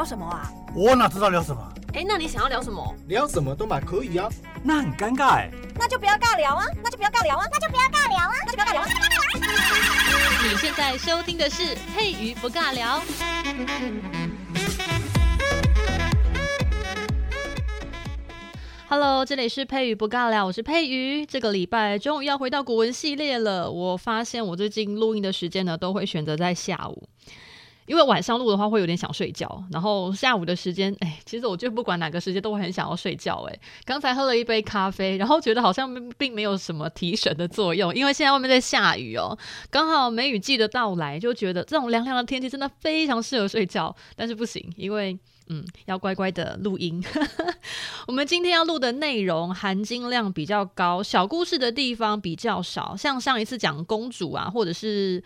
聊什么啊？我哪知道聊什么？哎，那你想要聊什么？聊什么都嘛可以啊。那很尴尬哎。那就不要尬聊啊！那就不要尬聊啊！那就不要尬聊啊！那就不要尬聊啊！你现在收听的是佩瑜不尬聊。Hello，这里是佩瑜不尬聊，我是佩瑜。这个礼拜终于要回到古文系列了。我发现我最近录音的时间呢，都会选择在下午。因为晚上录的话会有点想睡觉，然后下午的时间，哎，其实我就不管哪个时间都会很想要睡觉。哎，刚才喝了一杯咖啡，然后觉得好像并没有什么提神的作用，因为现在外面在下雨哦，刚好梅雨季的到来，就觉得这种凉凉的天气真的非常适合睡觉。但是不行，因为嗯，要乖乖的录音。我们今天要录的内容含金量比较高，小故事的地方比较少，像上一次讲公主啊，或者是。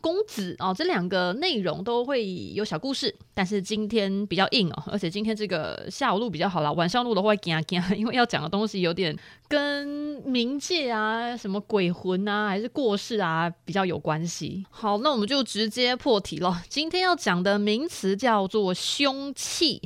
公子哦，这两个内容都会有小故事，但是今天比较硬哦，而且今天这个下午录比较好啦，晚上录的话会惊惊，因为要讲的东西有点跟冥界啊、什么鬼魂啊，还是过世啊比较有关系。好，那我们就直接破题了，今天要讲的名词叫做凶器。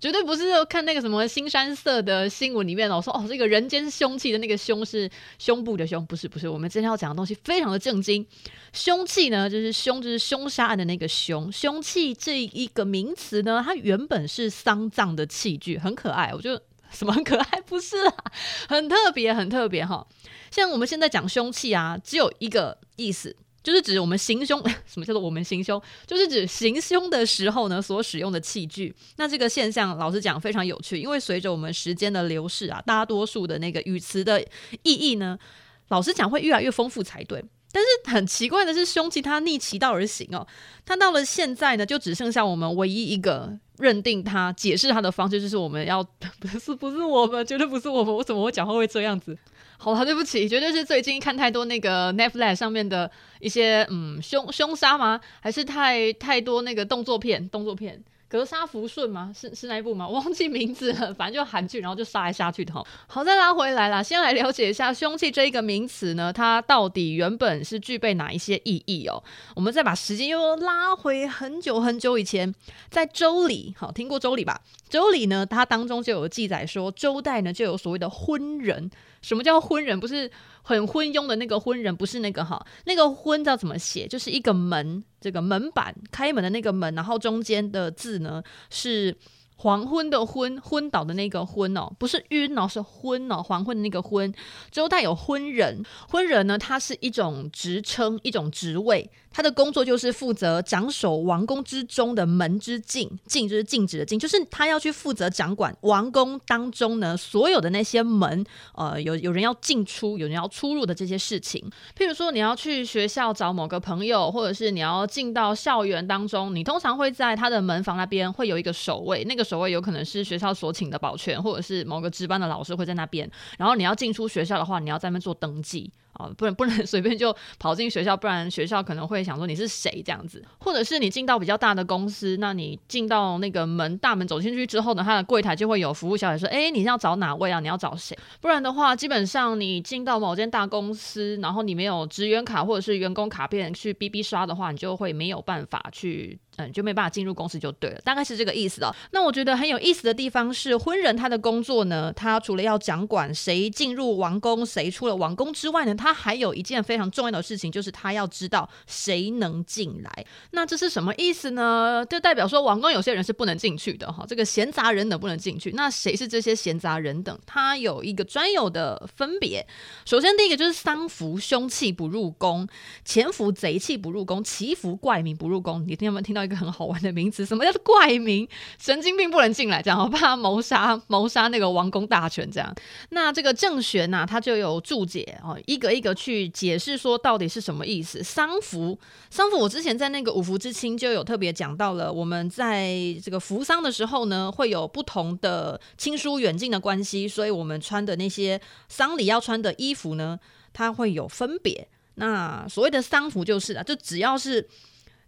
绝对不是看那个什么新山色的新闻里面哦，说哦这个人间凶器的那个凶是胸部的凶，不是不是，我们今天要讲的东西非常的正经。凶器呢，就是凶，就是凶杀案的那个凶。凶器这一个名词呢，它原本是丧葬的器具，很可爱。我觉得 什么很可爱？不是啦，很特别，很特别哈。像我们现在讲凶器啊，只有一个意思。就是指我们行凶，什么叫做我们行凶？就是指行凶的时候呢，所使用的器具。那这个现象，老实讲非常有趣，因为随着我们时间的流逝啊，大多数的那个语词的意义呢，老实讲会越来越丰富才对。但是很奇怪的是，凶器它逆其道而行哦，它到了现在呢，就只剩下我们唯一一个认定它、解释它的方式，就是我们要 不是不是我们，绝对不是我们，我怎么会讲话会这样子？好了，对不起，绝对是最近看太多那个 Netflix 上面的一些嗯凶凶杀吗？还是太太多那个动作片？动作片。格杀福顺吗？是是那一部吗？忘记名字了。反正就韩剧，然后就杀来杀去的哈。好，再拉回来啦，先来了解一下凶器这一个名词呢，它到底原本是具备哪一些意义哦？我们再把时间又拉回很久很久以前，在周礼，好，听过周礼吧？周礼呢，它当中就有记载说，周代呢就有所谓的昏人。什么叫昏人？不是很昏庸的那个昏人，不是那个哈，那个昏叫怎么写？就是一个门，这个门板开门的那个门，然后中间的字呢是。黄昏的昏，昏倒的那个昏哦，不是晕哦，是昏哦，黄昏的那个昏。周代有昏人，昏人呢，它是一种职称，一种职位，他的工作就是负责掌守王宫之中的门之禁，禁就是禁止的禁，就是他要去负责掌管王宫当中呢所有的那些门，呃，有有人要进出，有人要出入的这些事情。譬如说，你要去学校找某个朋友，或者是你要进到校园当中，你通常会在他的门房那边会有一个守卫，那个。守卫有可能是学校所请的保全，或者是某个值班的老师会在那边。然后你要进出学校的话，你要在那边做登记。啊，不能不能随便就跑进学校，不然学校可能会想说你是谁这样子。或者是你进到比较大的公司，那你进到那个门大门走进去之后呢，他的柜台就会有服务小姐说：“哎，你要找哪位啊？你要找谁？”不然的话，基本上你进到某间大公司，然后你没有职员卡或者是员工卡片去哔哔刷的话，你就会没有办法去，嗯，就没办法进入公司就对了，大概是这个意思哦。那我觉得很有意思的地方是，婚人他的工作呢，他除了要掌管谁进入王宫，谁出了王宫之外呢，他还有一件非常重要的事情，就是他要知道谁能进来。那这是什么意思呢？就代表说王宫有些人是不能进去的哈，这个闲杂人等不能进去。那谁是这些闲杂人等？他有一个专有的分别。首先第一个就是丧服凶器不入宫，潜伏贼气不入宫，奇服怪名不入宫。你听有没有听到个很好玩的名词？什么叫做怪名？神经病不能进来，这样我怕谋杀谋杀那个王公大权这样。那这个郑玄呐，他就有注解哦，一个一个去。解释说到底是什么意思？丧服，丧服，我之前在那个五服之清就有特别讲到了。我们在这个服丧的时候呢，会有不同的亲疏远近的关系，所以我们穿的那些丧礼要穿的衣服呢，它会有分别。那所谓的丧服就是啊，就只要是。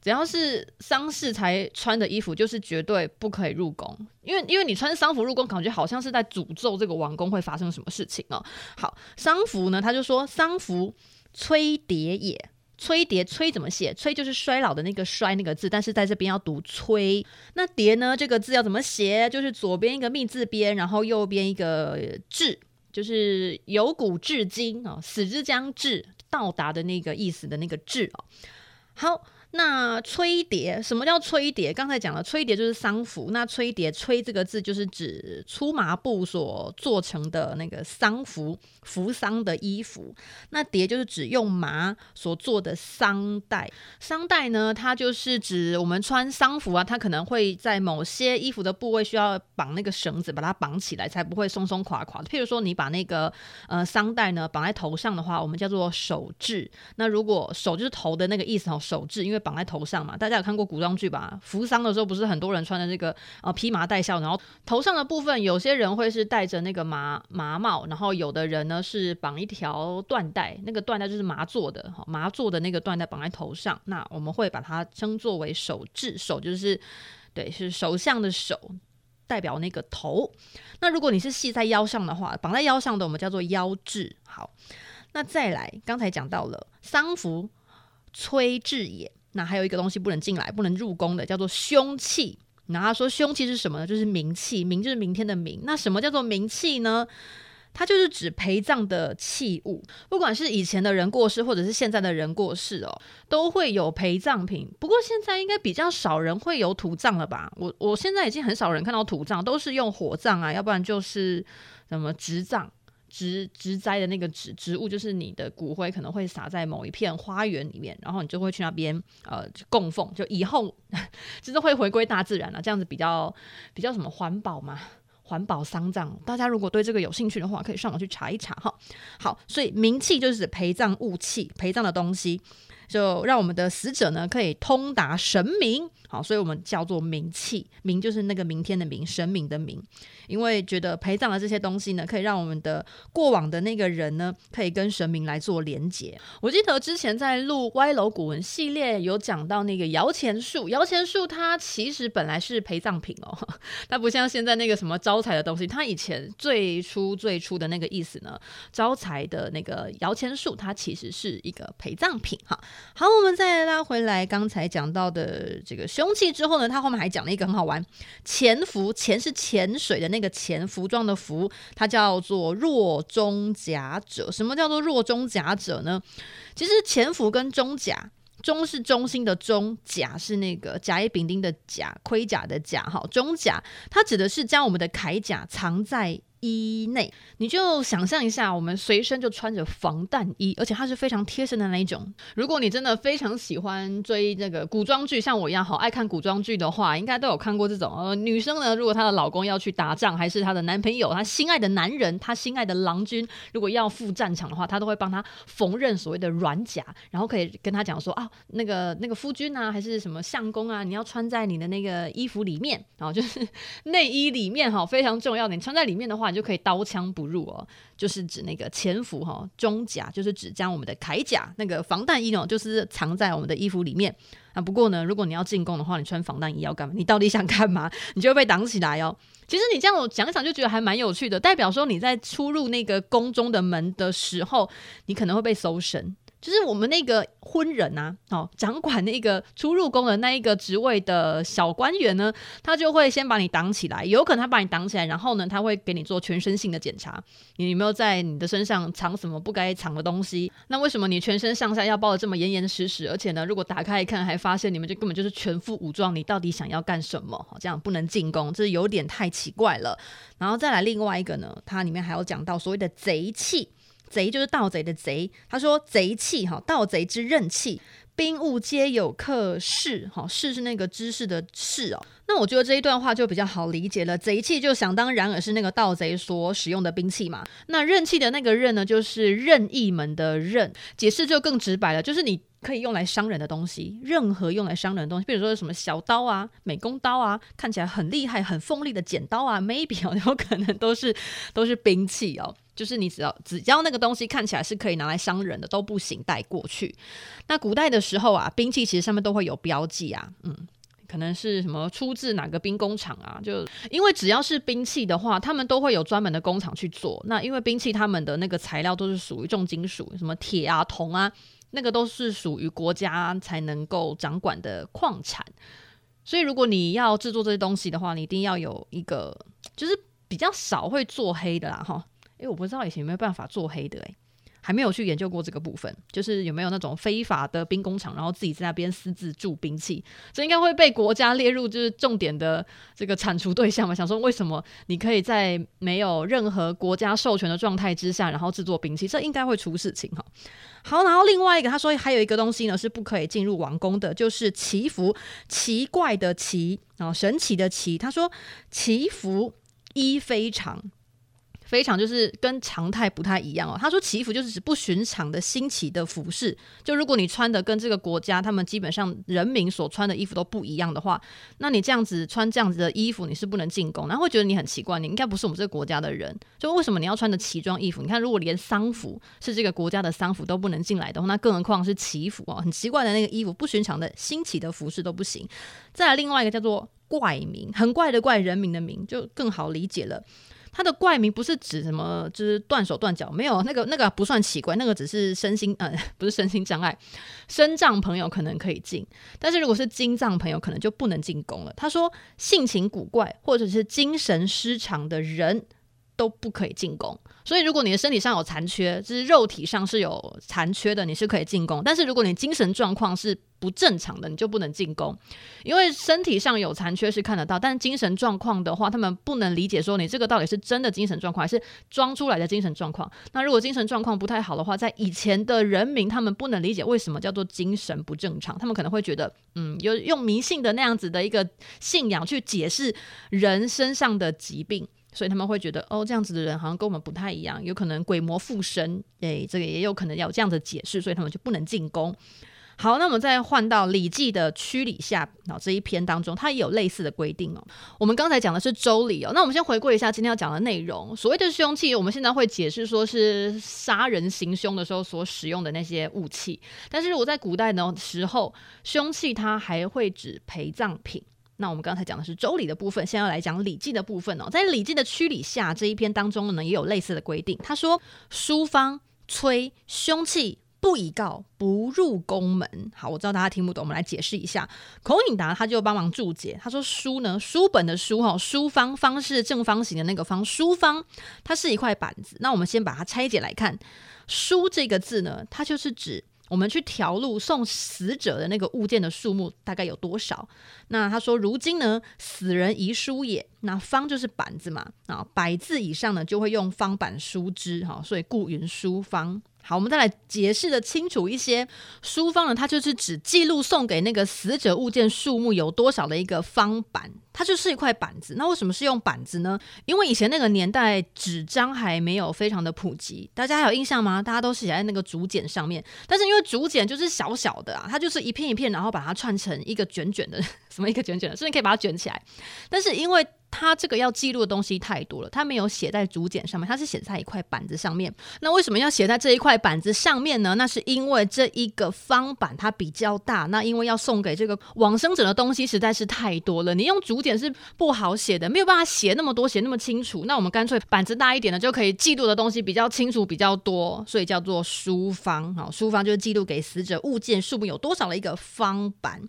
只要是丧事才穿的衣服，就是绝对不可以入宫，因为因为你穿丧服入宫，感觉好像是在诅咒这个王宫会发生什么事情哦。好，丧服呢，他就说丧服摧蝶也，摧蝶，摧怎么写？摧就是衰老的那个衰那个字，但是在这边要读摧。那蝶呢？这个字要怎么写？就是左边一个密字边，然后右边一个至，就是由古至今啊，死之将至，到达的那个意思的那个至哦。好。那摧蝶，什么叫摧蝶？刚才讲了，摧蝶就是丧服。那摧蝶，摧这个字就是指粗麻布所做成的那个丧服，服丧的衣服。那蝶就是指用麻所做的丧带。丧带呢，它就是指我们穿丧服啊，它可能会在某些衣服的部位需要绑那个绳子，把它绑起来，才不会松松垮垮的。譬如说，你把那个呃丧带呢绑在头上的话，我们叫做首饰。那如果首就是头的那个意思哦，首制，因为绑在头上嘛，大家有看过古装剧吧？扶丧的时候不是很多人穿的这个呃披麻戴孝，然后头上的部分有些人会是戴着那个麻麻帽，然后有的人呢是绑一条缎带，那个缎带就是麻做的，麻做的那个缎带绑在头上，那我们会把它称作为首制，首就是对，是首相的首，代表那个头。那如果你是系在腰上的话，绑在腰上的我们叫做腰制。好，那再来，刚才讲到了丧服。摧至也，那还有一个东西不能进来、不能入宫的，叫做凶器。那他说凶器是什么呢？就是冥器，冥就是明天的冥。那什么叫做冥器呢？它就是指陪葬的器物，不管是以前的人过世，或者是现在的人过世哦，都会有陪葬品。不过现在应该比较少人会有土葬了吧？我我现在已经很少人看到土葬，都是用火葬啊，要不然就是什么植葬。植植栽的那个植植物，就是你的骨灰可能会撒在某一片花园里面，然后你就会去那边呃供奉，就以后 就是会回归大自然了，这样子比较比较什么环保嘛，环保丧葬。大家如果对这个有兴趣的话，可以上网去查一查哈。好，所以冥器就是陪葬物器，陪葬的东西，就让我们的死者呢可以通达神明。好，所以我们叫做冥器，冥就是那个明天的冥，神明的冥。因为觉得陪葬的这些东西呢，可以让我们的过往的那个人呢，可以跟神明来做连结。我记得之前在录歪楼古文系列有讲到那个摇钱树，摇钱树它其实本来是陪葬品哦，它不像现在那个什么招财的东西。它以前最初最初的那个意思呢，招财的那个摇钱树，它其实是一个陪葬品。哈，好，我们再拉回来刚才讲到的这个凶器之后呢，他后面还讲了一个很好玩，潜伏，潜是潜水的那个潜，服装的服，它叫做弱中甲者。什么叫做弱中甲者呢？其实潜伏跟中甲，中是中心的中，甲是那个甲乙丙丁的甲，盔甲的甲。哈，中甲它指的是将我们的铠甲藏在。衣内，你就想象一下，我们随身就穿着防弹衣，而且它是非常贴身的那一种。如果你真的非常喜欢追那个古装剧，像我一样好爱看古装剧的话，应该都有看过这种。呃，女生呢，如果她的老公要去打仗，还是她的男朋友，她心爱的男人，她心爱的郎君，如果要赴战场的话，她都会帮他缝纫所谓的软甲，然后可以跟他讲说啊，那个那个夫君啊，还是什么相公啊，你要穿在你的那个衣服里面，然后就是内衣里面哈，非常重要，你穿在里面的话。就可以刀枪不入哦，就是指那个潜伏哈，中甲就是指将我们的铠甲那个防弹衣哦，就是藏在我们的衣服里面啊。不过呢，如果你要进宫的话，你穿防弹衣要干嘛？你到底想干嘛？你就会被挡起来哦。其实你这样我讲一讲就觉得还蛮有趣的，代表说你在出入那个宫中的门的时候，你可能会被搜身。就是我们那个婚人呐，哦，掌管那个出入宫的那一个职位的小官员呢，他就会先把你挡起来，有可能他把你挡起来，然后呢，他会给你做全身性的检查，你有没有在你的身上藏什么不该藏的东西？那为什么你全身上下要包得这么严严实实？而且呢，如果打开一看，还发现你们就根本就是全副武装，你到底想要干什么？这样不能进宫，这有点太奇怪了。然后再来另外一个呢，它里面还有讲到所谓的贼气。贼就是盗贼的贼，他说贼器哈，盗贼之刃器，兵物皆有克士哈，士是那个知识的士哦。那我觉得这一段话就比较好理解了，贼器就想当然尔是那个盗贼所使用的兵器嘛。那刃器的那个刃呢，就是任意门的任，解释就更直白了，就是你可以用来伤人的东西，任何用来伤人的东西，比如说什么小刀啊、美工刀啊，看起来很厉害、很锋利的剪刀啊，maybe 哦，有可能都是都是兵器哦。就是你只要只要那个东西看起来是可以拿来伤人的都不行带过去。那古代的时候啊，兵器其实上面都会有标记啊，嗯，可能是什么出自哪个兵工厂啊？就因为只要是兵器的话，他们都会有专门的工厂去做。那因为兵器他们的那个材料都是属于重金属，什么铁啊、铜啊。那个都是属于国家才能够掌管的矿产。所以如果你要制作这些东西的话，你一定要有一个，就是比较少会做黑的啦，哈。诶，我不知道以前有没有办法做黑的，诶。还没有去研究过这个部分，就是有没有那种非法的兵工厂，然后自己在那边私自铸兵器，这应该会被国家列入就是重点的这个铲除对象嘛？想说为什么你可以在没有任何国家授权的状态之下，然后制作兵器，这应该会出事情哈。好，然后另外一个他说还有一个东西呢是不可以进入王宫的，就是祈服，奇怪的奇啊，神奇的奇。他说祈服衣非常。非常就是跟常态不太一样哦。他说祈服就是指不寻常的新奇的服饰。就如果你穿的跟这个国家他们基本上人民所穿的衣服都不一样的话，那你这样子穿这样子的衣服你是不能进宫，然后会觉得你很奇怪，你应该不是我们这个国家的人。就为什么你要穿的奇装异服？你看，如果连丧服是这个国家的丧服都不能进来的话，那更何况是祈服哦，很奇怪的那个衣服，不寻常的新奇的服饰都不行。再来另外一个叫做怪名，很怪的怪，人民的名就更好理解了。他的怪名不是指什么，就是断手断脚，没有那个那个不算奇怪，那个只是身心呃不是身心障碍，身障朋友可能可以进，但是如果是精障朋友可能就不能进宫了。他说性情古怪或者是精神失常的人都不可以进宫。所以，如果你的身体上有残缺，就是肉体上是有残缺的，你是可以进攻。但是，如果你精神状况是不正常的，你就不能进攻。因为身体上有残缺是看得到，但精神状况的话，他们不能理解说你这个到底是真的精神状况，还是装出来的精神状况。那如果精神状况不太好的话，在以前的人民，他们不能理解为什么叫做精神不正常，他们可能会觉得，嗯，有用迷信的那样子的一个信仰去解释人身上的疾病。所以他们会觉得，哦，这样子的人好像跟我们不太一样，有可能鬼魔附身，诶，这个也有可能要有这样的解释，所以他们就不能进宫。好，那我们再换到《礼记》的曲礼下，然后这一篇当中，它也有类似的规定哦。我们刚才讲的是周礼哦，那我们先回顾一下今天要讲的内容。所谓的凶器，我们现在会解释说是杀人行凶的时候所使用的那些武器，但是我在古代的时候，凶器它还会指陪葬品。那我们刚才讲的是周礼的部分，现在要来讲礼记的部分哦。在礼记的曲礼下这一篇当中呢，也有类似的规定。他说：“书方催凶器不以告，不入宫门。”好，我知道大家听不懂，我们来解释一下。孔颖达他就帮忙注解，他说：“书呢，书本的书哈，书方方是正方形的那个方，书方它是一块板子。那我们先把它拆解来看，书这个字呢，它就是指。”我们去条录送死者的那个物件的数目大概有多少？那他说，如今呢，死人遗书也，那方就是板子嘛，啊，百字以上呢就会用方板书之，哈，所以故云书方。好，我们再来解释的清楚一些。书方呢，它就是指记录送给那个死者物件数目有多少的一个方板，它就是一块板子。那为什么是用板子呢？因为以前那个年代纸张还没有非常的普及，大家还有印象吗？大家都写在那个竹简上面，但是因为竹简就是小小的啊，它就是一片一片，然后把它串成一个卷卷的，什么一个卷卷的，所以你可以把它卷起来。但是因为它这个要记录的东西太多了，它没有写在竹简上面，它是写在一块板子上面。那为什么要写在这一块板子上面呢？那是因为这一个方板它比较大，那因为要送给这个往生者的东西实在是太多了，你用竹简是不好写的，没有办法写那么多，写那么清楚。那我们干脆板子大一点的，就可以记录的东西比较清楚、比较多，所以叫做书方。好，书方就是记录给死者物件数目有多少的一个方板。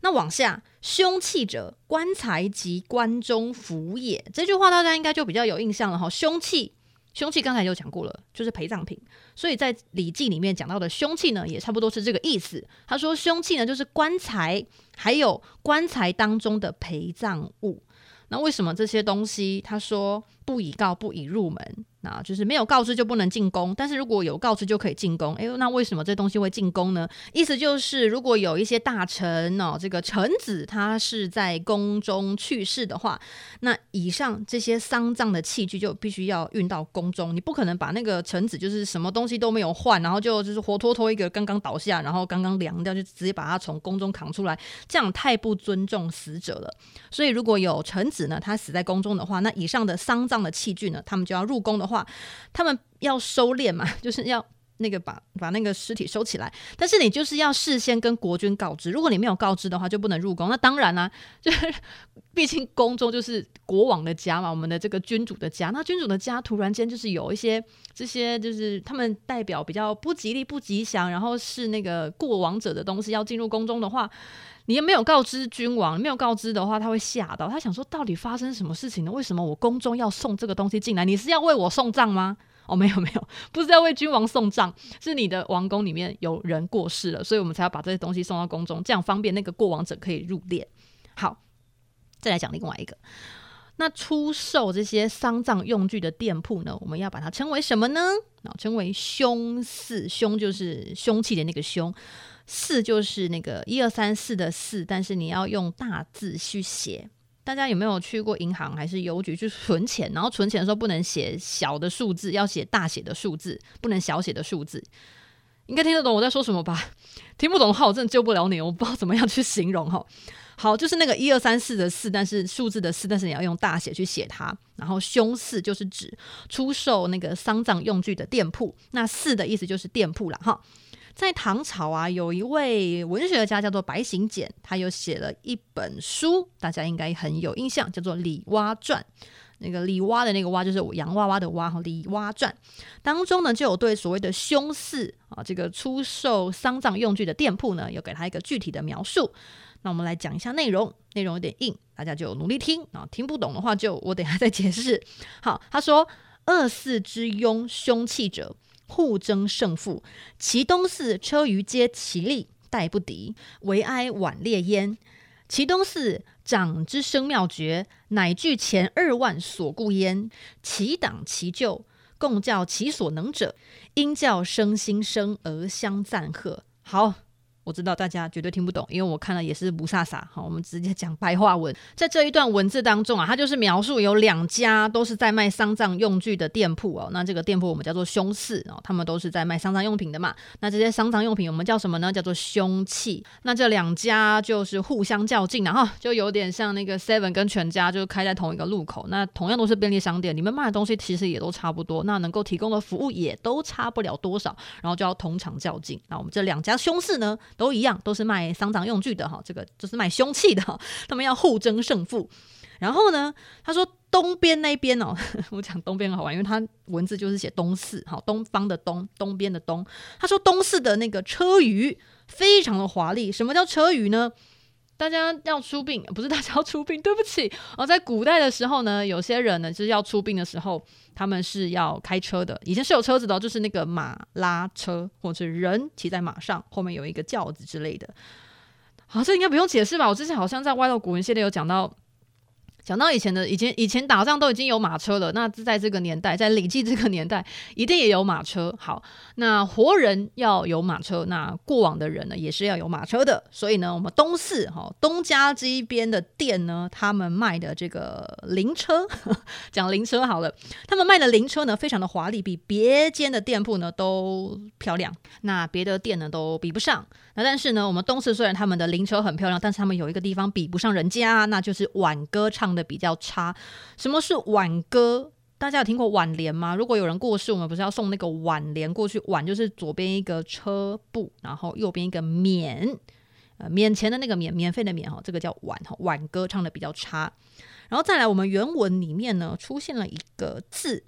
那往下，凶器者，棺材及棺中服也。这句话大家应该就比较有印象了哈。凶器，凶器刚才就讲过了，就是陪葬品。所以在《礼记》里面讲到的凶器呢，也差不多是这个意思。他说，凶器呢，就是棺材，还有棺材当中的陪葬物。那为什么这些东西？他说不以告，不以入门。啊就是没有告知就不能进宫，但是如果有告知就可以进宫。哎呦，那为什么这东西会进宫呢？意思就是，如果有一些大臣哦，这个臣子他是在宫中去世的话，那以上这些丧葬的器具就必须要运到宫中。你不可能把那个臣子就是什么东西都没有换，然后就就是活脱脱一个刚刚倒下，然后刚刚凉掉，就直接把他从宫中扛出来，这样太不尊重死者了。所以如果有臣子呢，他死在宫中的话，那以上的丧葬的器具呢，他们就要入宫的话，他们要收敛嘛，就是要那个把把那个尸体收起来，但是你就是要事先跟国君告知，如果你没有告知的话，就不能入宫。那当然啦、就是 毕竟宫中就是国王的家嘛，我们的这个君主的家。那君主的家突然间就是有一些这些，就是他们代表比较不吉利、不吉祥，然后是那个过往者的东西要进入宫中的话，你也没有告知君王，没有告知的话，他会吓到，他想说到底发生什么事情呢？为什么我宫中要送这个东西进来？你是要为我送葬吗？哦，没有没有，不是要为君王送葬，是你的王宫里面有人过世了，所以我们才要把这些东西送到宫中，这样方便那个过往者可以入殓。好，再来讲另外一个，那出售这些丧葬用具的店铺呢，我们要把它称为什么呢？啊，称为凶四，凶就是凶器的那个凶，四就是那个一二三四的四，但是你要用大字去写。大家有没有去过银行还是邮局去存钱？然后存钱的时候不能写小的数字，要写大写的数字，不能小写的数字。应该听得懂我在说什么吧？听不懂的话，我真的救不了你，我不知道怎么样去形容哈。好，就是那个一二三四的四，但是数字的四，但是你要用大写去写它。然后凶四就是指出售那个丧葬用具的店铺，那四的意思就是店铺了哈。在唐朝啊，有一位文学家叫做白行简，他有写了一本书，大家应该很有印象，叫做《李蛙传》。那个李蛙的那个蛙就是洋娃娃的蛙哈，《李蛙传》当中呢，就有对所谓的凶祀啊，这个出售丧葬用具的店铺呢，有给他一个具体的描述。那我们来讲一下内容，内容有点硬，大家就努力听啊，听不懂的话就我等下再解释。好，他说：“恶祀之庸凶器者。”互争胜负，其东四车舆皆其利，殆不敌，唯哀晚列焉。其东四长之生妙绝，乃具前二万所固焉。其党其旧，共教其所能者，应教生心生而相赞贺。好。我知道大家绝对听不懂，因为我看了也是不飒飒。好，我们直接讲白话文。在这一段文字当中啊，它就是描述有两家都是在卖丧葬用具的店铺哦。那这个店铺我们叫做凶祀哦，他们都是在卖丧葬用品的嘛。那这些丧葬用品我们叫什么呢？叫做凶器。那这两家就是互相较劲，然后就有点像那个 Seven 跟全家就开在同一个路口。那同样都是便利商店，你们卖的东西其实也都差不多，那能够提供的服务也都差不了多少，然后就要同场较劲。那我们这两家凶祀呢？都一样，都是卖丧葬用具的哈，这个就是卖凶器的哈，他们要互争胜负。然后呢，他说东边那边哦，我讲东边好玩，因为他文字就是写东四，哈，东方的东，东边的东。他说东四的那个车舆非常的华丽。什么叫车舆呢？大家要出殡，不是大家要出殡，对不起。哦，在古代的时候呢，有些人呢就是要出殡的时候，他们是要开车的。以前是有车子的，就是那个马拉车，或者是人骑在马上，后面有一个轿子之类的。好，这应该不用解释吧？我之前好像在歪道古文系列有讲到。讲到以前的以前以前打仗都已经有马车了，那在这个年代，在礼记这个年代，一定也有马车。好，那活人要有马车，那过往的人呢，也是要有马车的。所以呢，我们东四哈东家这边的店呢，他们卖的这个灵车，讲灵车好了，他们卖的灵车呢，非常的华丽，比别间的店铺呢都漂亮。那别的店呢都比不上。那但是呢，我们东四虽然他们的灵车很漂亮，但是他们有一个地方比不上人家，那就是挽歌唱的比较差。什么是挽歌？大家有听过挽联吗？如果有人过世，我们不是要送那个挽联过去？挽就是左边一个车部，然后右边一个免，呃，免钱的那个免，免费的免哈，这个叫挽哈。挽歌唱的比较差。然后再来，我们原文里面呢出现了一个字，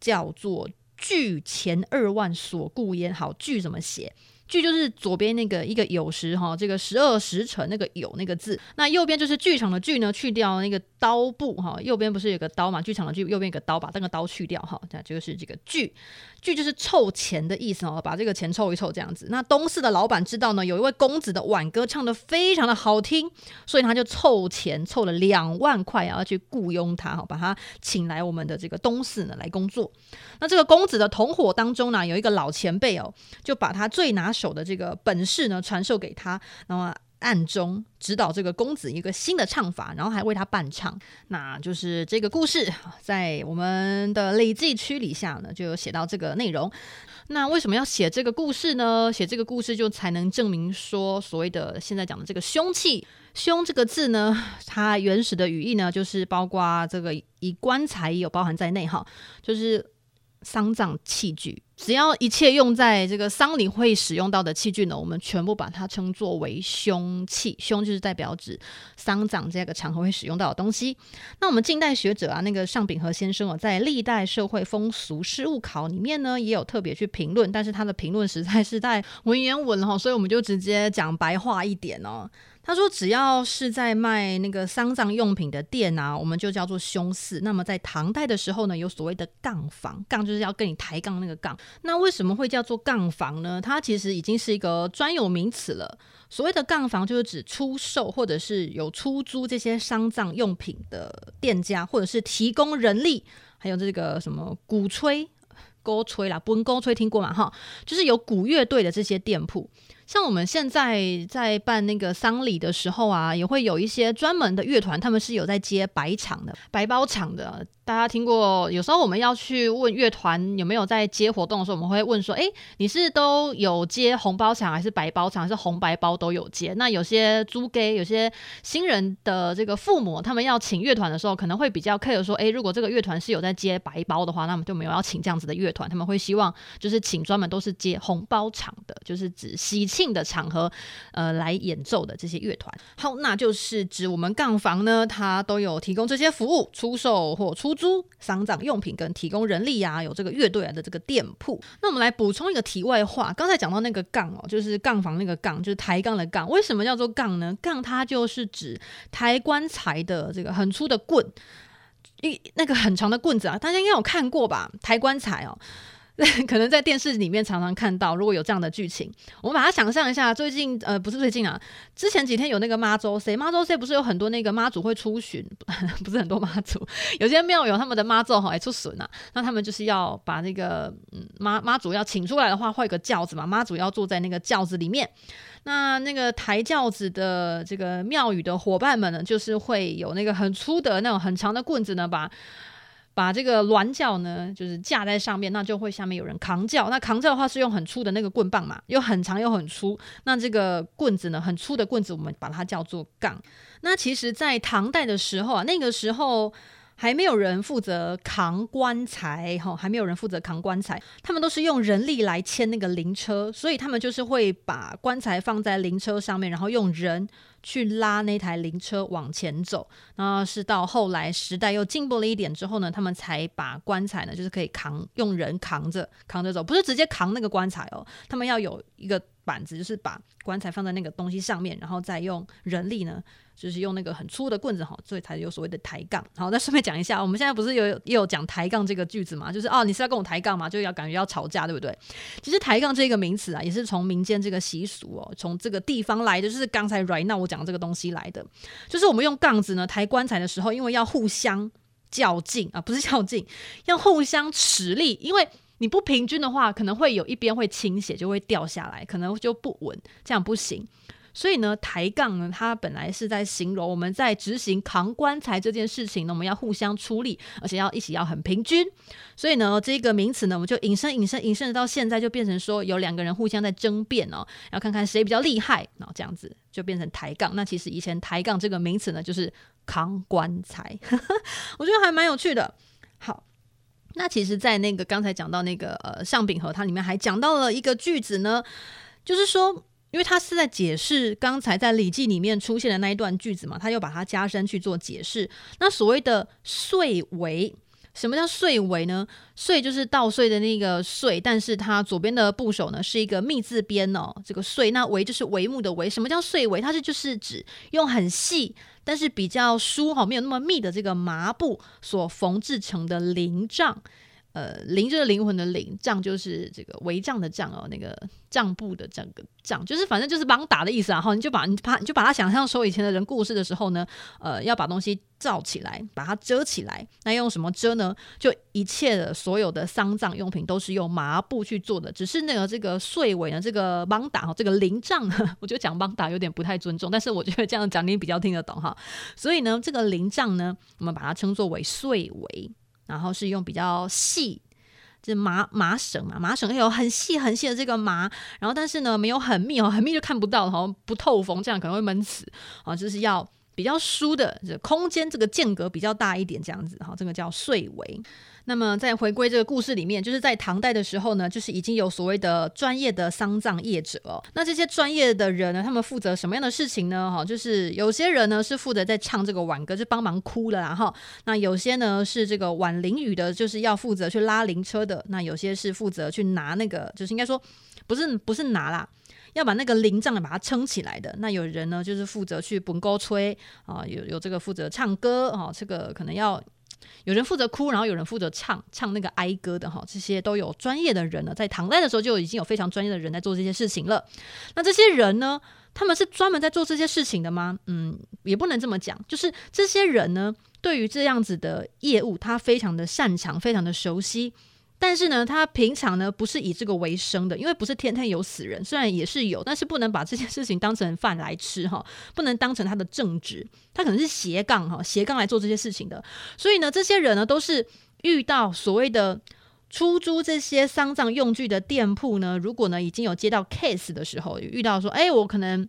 叫做据前二万所故焉。好，据怎么写？据就是左边那个一个有时哈，这个十二时辰那个有那个字，那右边就是剧场的剧呢，去掉那个刀部哈，右边不是有个刀嘛？剧场的剧右边有个刀，把那个刀去掉哈，这就是这个剧。剧就是凑钱的意思哦，把这个钱凑一凑这样子。那东市的老板知道呢，有一位公子的挽歌唱得非常的好听，所以他就凑钱凑了两万块啊，要去雇佣他哈，把他请来我们的这个东市呢来工作。那这个公子的同伙当中呢，有一个老前辈哦，就把他最拿手的这个本事呢传授给他，那么。暗中指导这个公子一个新的唱法，然后还为他伴唱。那就是这个故事，在我们的《礼记》区里下呢，就有写到这个内容。那为什么要写这个故事呢？写这个故事就才能证明说，所谓的现在讲的这个凶器“凶”这个字呢，它原始的语义呢，就是包括这个以棺材也有包含在内哈，就是丧葬器具。只要一切用在这个丧礼会使用到的器具呢，我们全部把它称作为凶器。凶就是代表指丧葬这个场合会使用到的东西。那我们近代学者啊，那个尚秉和先生哦，在历代社会风俗事务考里面呢，也有特别去评论，但是他的评论实在是太文言文了，所以我们就直接讲白话一点哦。他说：“只要是在卖那个丧葬用品的店啊，我们就叫做凶肆。那么在唐代的时候呢，有所谓的杠房，杠就是要跟你抬杠那个杠。那为什么会叫做杠房呢？它其实已经是一个专有名词了。所谓的杠房就是指出售或者是有出租这些丧葬用品的店家，或者是提供人力，还有这个什么鼓吹、勾吹啦，不勾吹听过吗？哈，就是有鼓乐队的这些店铺。”像我们现在在办那个丧礼的时候啊，也会有一些专门的乐团，他们是有在接白场的、白包场的。大家听过？有时候我们要去问乐团有没有在接活动的时候，我们会问说：“哎，你是都有接红包场，还是白包场，还是红白包都有接？”那有些租给有些新人的这个父母，他们要请乐团的时候，可能会比较 care 说：“哎，如果这个乐团是有在接白包的话，那么就没有要请这样子的乐团，他们会希望就是请专门都是接红包场的，就是指喜庆的场合，呃，来演奏的这些乐团。好，那就是指我们杠房呢，它都有提供这些服务，出售或出。租丧葬用品跟提供人力啊，有这个乐队啊的这个店铺。那我们来补充一个题外话，刚才讲到那个杠哦，就是杠房那个杠，就是抬杠的杠。为什么叫做杠呢？杠它就是指抬棺材的这个很粗的棍，一那个很长的棍子啊，大家应该有看过吧？抬棺材哦。可能在电视里面常常看到，如果有这样的剧情，我们把它想象一下。最近呃，不是最近啊，之前几天有那个妈祖，谁妈祖谁不是有很多那个妈祖会出巡，不是很多妈祖，有些庙有他们的妈祖哈，还出巡啊。那他们就是要把那个嗯妈妈祖要请出来的话，会有个轿子嘛，妈祖要坐在那个轿子里面。那那个抬轿子的这个庙宇的伙伴们呢，就是会有那个很粗的那种很长的棍子呢，把。把这个銮轿呢，就是架在上面，那就会下面有人扛轿。那扛轿的话是用很粗的那个棍棒嘛，又很长又很粗。那这个棍子呢，很粗的棍子，我们把它叫做杠。那其实，在唐代的时候啊，那个时候还没有人负责扛棺材，哈，还没有人负责扛棺材，他们都是用人力来牵那个灵车，所以他们就是会把棺材放在灵车上面，然后用人。去拉那台灵车往前走，那是到后来时代又进步了一点之后呢，他们才把棺材呢，就是可以扛，用人扛着扛着走，不是直接扛那个棺材哦，他们要有一个板子，就是把棺材放在那个东西上面，然后再用人力呢。就是用那个很粗的棍子哈，所以才有所谓的抬杠。好，那顺便讲一下，我们现在不是有也有讲抬杠这个句子嘛？就是哦，你是要跟我抬杠嘛？就要感觉要吵架，对不对？其实抬杠这个名词啊，也是从民间这个习俗哦，从这个地方来的，就是刚才 right now 我讲这个东西来的。就是我们用杠子呢抬棺材的时候，因为要互相较劲啊，不是较劲，要互相持力，因为你不平均的话，可能会有一边会倾斜，就会掉下来，可能就不稳，这样不行。所以呢，抬杠呢，它本来是在形容我们在执行扛棺材这件事情呢，我们要互相出力，而且要一起要很平均。所以呢，这个名词呢，我们就引申、引申、引申到现在，就变成说有两个人互相在争辩哦，要看看谁比较厉害，然后这样子就变成抬杠。那其实以前抬杠这个名词呢，就是扛棺材，我觉得还蛮有趣的。好，那其实，在那个刚才讲到那个呃尚秉和，它里面还讲到了一个句子呢，就是说。因为他是在解释刚才在《礼记》里面出现的那一段句子嘛，他又把它加深去做解释。那所谓的“岁为”，什么叫“岁为”呢？“岁”就是稻穗的那个“穗”，但是它左边的部首呢是一个“密”字边哦。这个“穗”那“为”就是帷幕的“帷”。什么叫“穗为”？它是就是指用很细，但是比较疏哈，没有那么密的这个麻布所缝制成的灵帐。呃，灵就是灵魂的灵，帐就是这个帷帐的帐哦，那个帐布的这个帐，就是反正就是帮打的意思啊。哈，你就把你把你就把它想象说，以前的人故事的时候呢，呃，要把东西罩起来，把它遮起来。那用什么遮呢？就一切的所有的丧葬用品都是用麻布去做的，只是那个这个岁尾呢，这个帮打哈，这个灵帐，我觉得讲帮打有点不太尊重，但是我觉得这样讲你比较听得懂哈。所以呢，这个灵帐呢，我们把它称作为岁尾。然后是用比较细，就是麻麻绳嘛，麻绳有很细很细的这个麻，然后但是呢没有很密哦，很密就看不到，好像不透风，这样可能会闷死啊，就是要比较疏的空间，这个间隔比较大一点，这样子哈，这个叫睡围。那么在回归这个故事里面，就是在唐代的时候呢，就是已经有所谓的专业的丧葬业者。那这些专业的人呢，他们负责什么样的事情呢？哈，就是有些人呢是负责在唱这个挽歌，就帮忙哭了，然后那有些呢是这个挽灵语的，就是要负责去拉灵车的。那有些是负责去拿那个，就是应该说不是不是拿啦，要把那个灵帐把它撑起来的。那有人呢就是负责去本沟吹啊，有有这个负责唱歌啊，这个可能要。有人负责哭，然后有人负责唱唱那个哀歌的哈，这些都有专业的人呢。在唐代的时候就已经有非常专业的人在做这些事情了。那这些人呢，他们是专门在做这些事情的吗？嗯，也不能这么讲。就是这些人呢，对于这样子的业务，他非常的擅长，非常的熟悉。但是呢，他平常呢不是以这个为生的，因为不是天天有死人，虽然也是有，但是不能把这件事情当成饭来吃哈，不能当成他的正职，他可能是斜杠哈，斜杠来做这些事情的。所以呢，这些人呢都是遇到所谓的出租这些丧葬用具的店铺呢，如果呢已经有接到 case 的时候，遇到说，哎，我可能。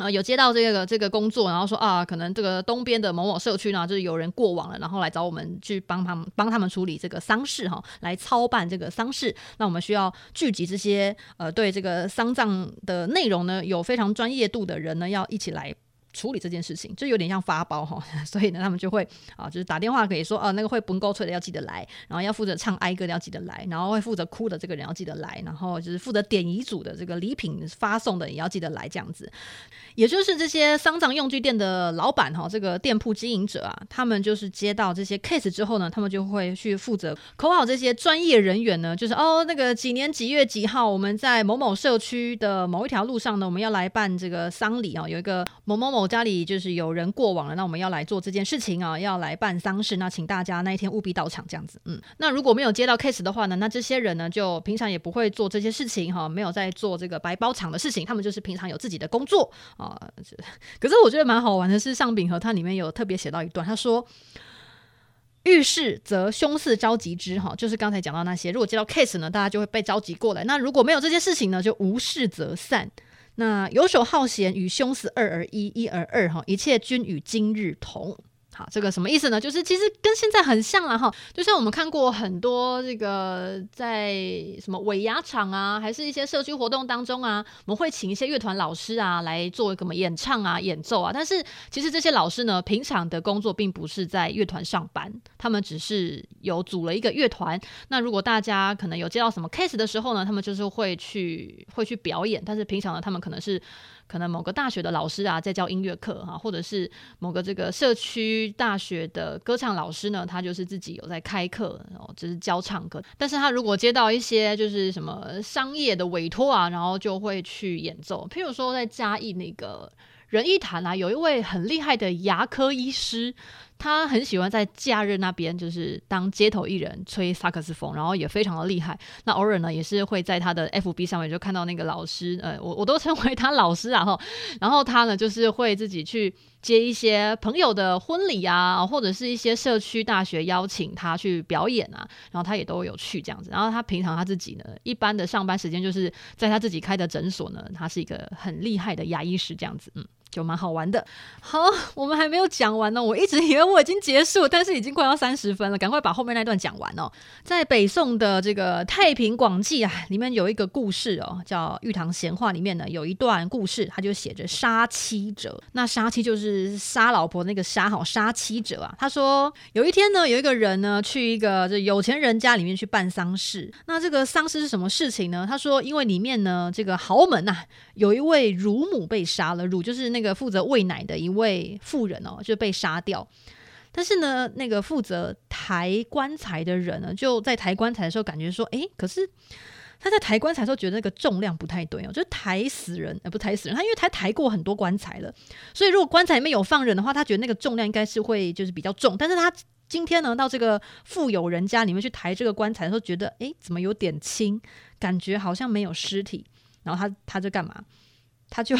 啊，有接到这个这个工作，然后说啊，可能这个东边的某某社区呢，就是有人过往了，然后来找我们去帮他们帮他们处理这个丧事哈，来操办这个丧事。那我们需要聚集这些呃，对这个丧葬的内容呢，有非常专业度的人呢，要一起来。处理这件事情就有点像发包哈，所以呢，他们就会啊，就是打电话可以说，啊，那个会绷勾吹的要记得来，然后要负责唱哀歌的要记得来，然后会负责哭的这个人要记得来，然后就是负责点遗嘱的这个礼品发送的也要记得来，这样子。也就是这些丧葬用具店的老板哈，这个店铺经营者啊，他们就是接到这些 case 之后呢，他们就会去负责口好这些专业人员呢，就是哦，那个几年几月几号，我们在某某社区的某一条路上呢，我们要来办这个丧礼啊，有一个某某某。我家里就是有人过往了，那我们要来做这件事情啊，要来办丧事，那请大家那一天务必到场，这样子。嗯，那如果没有接到 case 的话呢，那这些人呢就平常也不会做这些事情哈，没有在做这个白包场的事情，他们就是平常有自己的工作啊。可是我觉得蛮好玩的是，上饼和它里面有特别写到一段，他说：“遇事则凶事召集之，哈，就是刚才讲到那些，如果接到 case 呢，大家就会被召集过来；那如果没有这些事情呢，就无事则散。”那游手好闲，与凶死二而一，一而二，哈，一切均与今日同。好，这个什么意思呢？就是其实跟现在很像了哈，就像我们看过很多这个在什么尾牙场啊，还是一些社区活动当中啊，我们会请一些乐团老师啊来做什么演唱啊、演奏啊。但是其实这些老师呢，平常的工作并不是在乐团上班，他们只是有组了一个乐团。那如果大家可能有接到什么 case 的时候呢，他们就是会去会去表演。但是平常呢，他们可能是。可能某个大学的老师啊，在教音乐课哈，或者是某个这个社区大学的歌唱老师呢，他就是自己有在开课，然后就是教唱歌。但是他如果接到一些就是什么商业的委托啊，然后就会去演奏。譬如说在嘉义那个仁义坛啊，有一位很厉害的牙科医师。他很喜欢在假日那边，就是当街头艺人吹萨克斯风，然后也非常的厉害。那偶尔呢，也是会在他的 FB 上面就看到那个老师，呃，我 我都称为他老师啊。哈，然后他呢，就是会自己去接一些朋友的婚礼啊，或者是一些社区大学邀请他去表演啊，然后他也都有去这样子。然后他平常他自己呢，一般的上班时间就是在他自己开的诊所呢，他是一个很厉害的牙医师这样子，嗯。就蛮好玩的。好，我们还没有讲完呢。我一直以为我已经结束，但是已经快要三十分了，赶快把后面那段讲完哦。在北宋的这个《太平广记》啊，里面有一个故事哦，叫《玉堂闲话》里面呢有一段故事，他就写着杀妻者。那杀妻就是杀老婆那个杀，好杀妻者啊。他说有一天呢，有一个人呢去一个这有钱人家里面去办丧事。那这个丧事是什么事情呢？他说因为里面呢这个豪门呐、有一位乳母被杀了，乳就是那。那个负责喂奶的一位妇人哦，就被杀掉。但是呢，那个负责抬棺材的人呢，就在抬棺材的时候，感觉说，哎，可是他在抬棺材的时候，觉得那个重量不太对哦，就抬死人，呃，不抬死人。他因为他抬过很多棺材了，所以如果棺材里面有放人的话，他觉得那个重量应该是会就是比较重。但是他今天呢，到这个富有人家里面去抬这个棺材的时候，觉得，哎，怎么有点轻，感觉好像没有尸体。然后他他就干嘛？他就。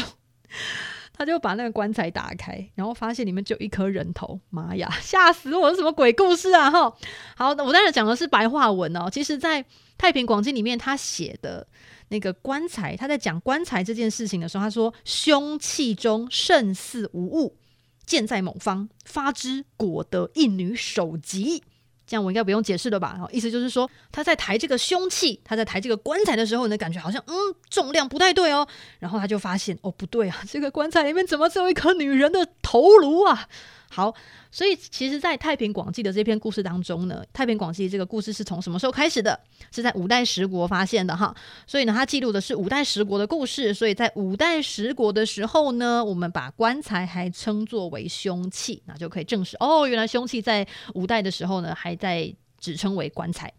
他就把那个棺材打开，然后发现里面就一颗人头。妈呀，吓死我！什么鬼故事啊？哈，好，我当然讲的是白话文哦。其实，在《太平广记》里面，他写的那个棺材，他在讲棺材这件事情的时候，他说：“凶器中胜似无物，箭在某方，发之，果得一女首级。这样我应该不用解释了吧？意思就是说，他在抬这个凶器，他在抬这个棺材的时候呢，感觉好像嗯重量不太对哦。然后他就发现哦不对啊，这个棺材里面怎么只有一颗女人的头颅啊？好，所以其实，在《太平广记》的这篇故事当中呢，《太平广记》这个故事是从什么时候开始的？是在五代十国发现的哈。所以呢，它记录的是五代十国的故事。所以在五代十国的时候呢，我们把棺材还称作为凶器，那就可以证实哦，原来凶器在五代的时候呢，还在只称为棺材。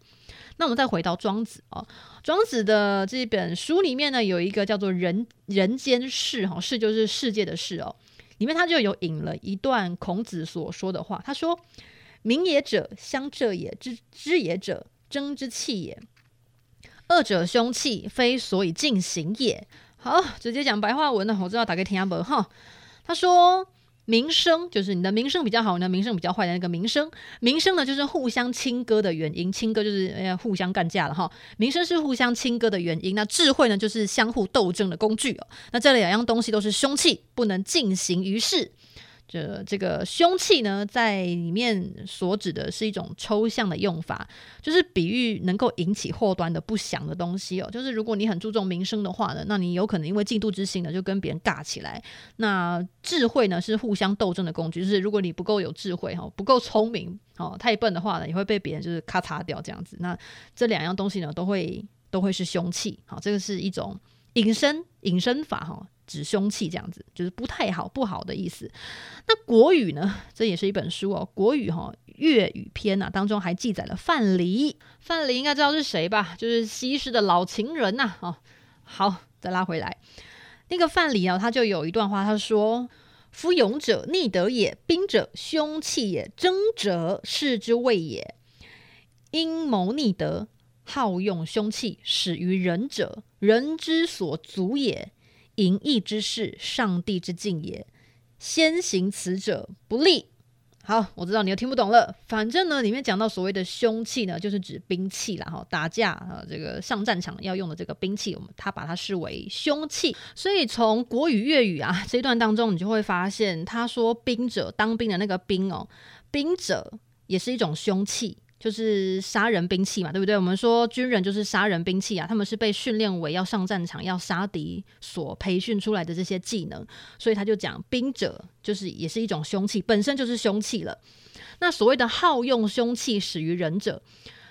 那我们再回到庄子哦，庄子的这本书里面呢，有一个叫做人“人人间世”哈，世就是世界的世哦。里面他就有引了一段孔子所说的话，他说：“明也者，相这也；知知也者，争之器也。二者凶器，非所以进行也。”好，直接讲白话文的，我知道打给天下伯哈。他说。名声就是你的名声比较好，你的名声比较坏的那个名声。名声呢，就是互相亲哥的原因。亲哥就是，互相干架了哈。名声是互相亲哥的原因。那智慧呢，就是相互斗争的工具哦。那这两样东西都是凶器，不能进行于世。这这个凶器呢，在里面所指的是一种抽象的用法，就是比喻能够引起祸端的不祥的东西哦。就是如果你很注重名声的话呢，那你有可能因为嫉妒之心呢，就跟别人尬起来。那智慧呢，是互相斗争的工具，就是如果你不够有智慧哈，不够聪明哦，太笨的话呢，也会被别人就是咔嚓掉这样子。那这两样东西呢，都会都会是凶器。好，这个是一种隐身，隐身法哈。指凶器这样子，就是不太好、不好的意思。那《国语》呢？这也是一本书哦，《国语》哈《粤语篇》呐，当中还记载了范蠡。范蠡应该知道是谁吧？就是西施的老情人呐。哦，好，再拉回来。那个范蠡啊，他就有一段话，他说：“夫勇者，逆德也；兵者，凶器也；争者，士之谓也。阴谋逆德，好用凶器，始于仁者，人之所足也。”淫逸之事，上帝之敬也。先行此者，不利。好，我知道你又听不懂了。反正呢，里面讲到所谓的凶器呢，就是指兵器啦。哈，打架啊，这个上战场要用的这个兵器，我们他把它视为凶器。所以从国语粤语啊这一段当中，你就会发现，他说兵者，当兵的那个兵哦，兵者也是一种凶器。就是杀人兵器嘛，对不对？我们说军人就是杀人兵器啊，他们是被训练为要上战场、要杀敌所培训出来的这些技能，所以他就讲兵者就是也是一种凶器，本身就是凶器了。那所谓的好用凶器，始于仁者，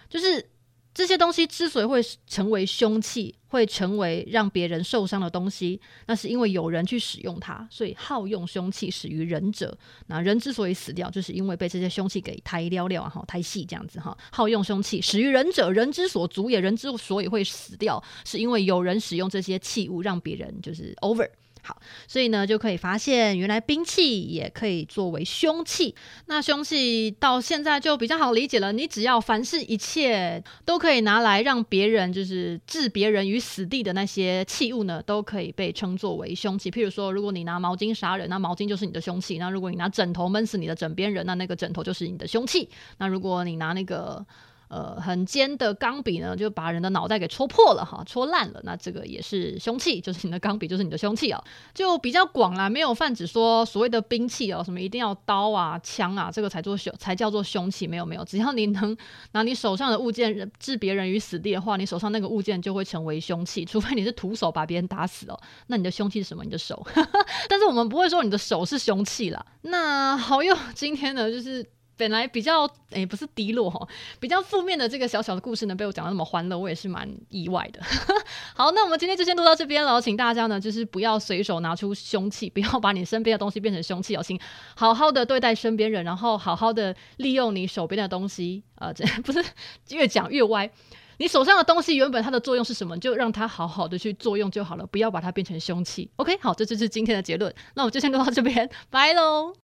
就是。这些东西之所以会成为凶器，会成为让别人受伤的东西，那是因为有人去使用它，所以好用凶器始于仁者。那人之所以死掉，就是因为被这些凶器给抬撩撩啊，哈，抬细这样子哈。好用凶器始于仁者，人之所足也。人之所以会死掉，是因为有人使用这些器物让别人就是 over。好，所以呢，就可以发现，原来兵器也可以作为凶器。那凶器到现在就比较好理解了。你只要凡是一切都可以拿来让别人就是置别人于死地的那些器物呢，都可以被称作为凶器。譬如说，如果你拿毛巾杀人，那毛巾就是你的凶器；那如果你拿枕头闷死你的枕边人，那那个枕头就是你的凶器。那如果你拿那个。呃，很尖的钢笔呢，就把人的脑袋给戳破了哈，戳烂了。那这个也是凶器，就是你的钢笔，就是你的凶器哦，就比较广啦，没有泛指说所谓的兵器哦，什么一定要刀啊、枪啊，这个才做凶，才叫做凶器。没有没有，只要你能 拿你手上的物件置别人于死地的话，你手上那个物件就会成为凶器。除非你是徒手把别人打死哦，那你的凶器是什么？你的手。但是我们不会说你的手是凶器啦。那好哟，今天呢就是。本来比较诶、不是低落哈，比较负面的这个小小的故事呢，被我讲得那么欢乐，我也是蛮意外的。好，那我们今天就先录到这边了，请大家呢就是不要随手拿出凶器，不要把你身边的东西变成凶器哦，请好好的对待身边人，然后好好的利用你手边的东西。呃，这不是越讲越歪，你手上的东西原本它的作用是什么，就让它好好的去作用就好了，不要把它变成凶器。OK，好，这就是今天的结论。那我们就先录到这边，拜喽。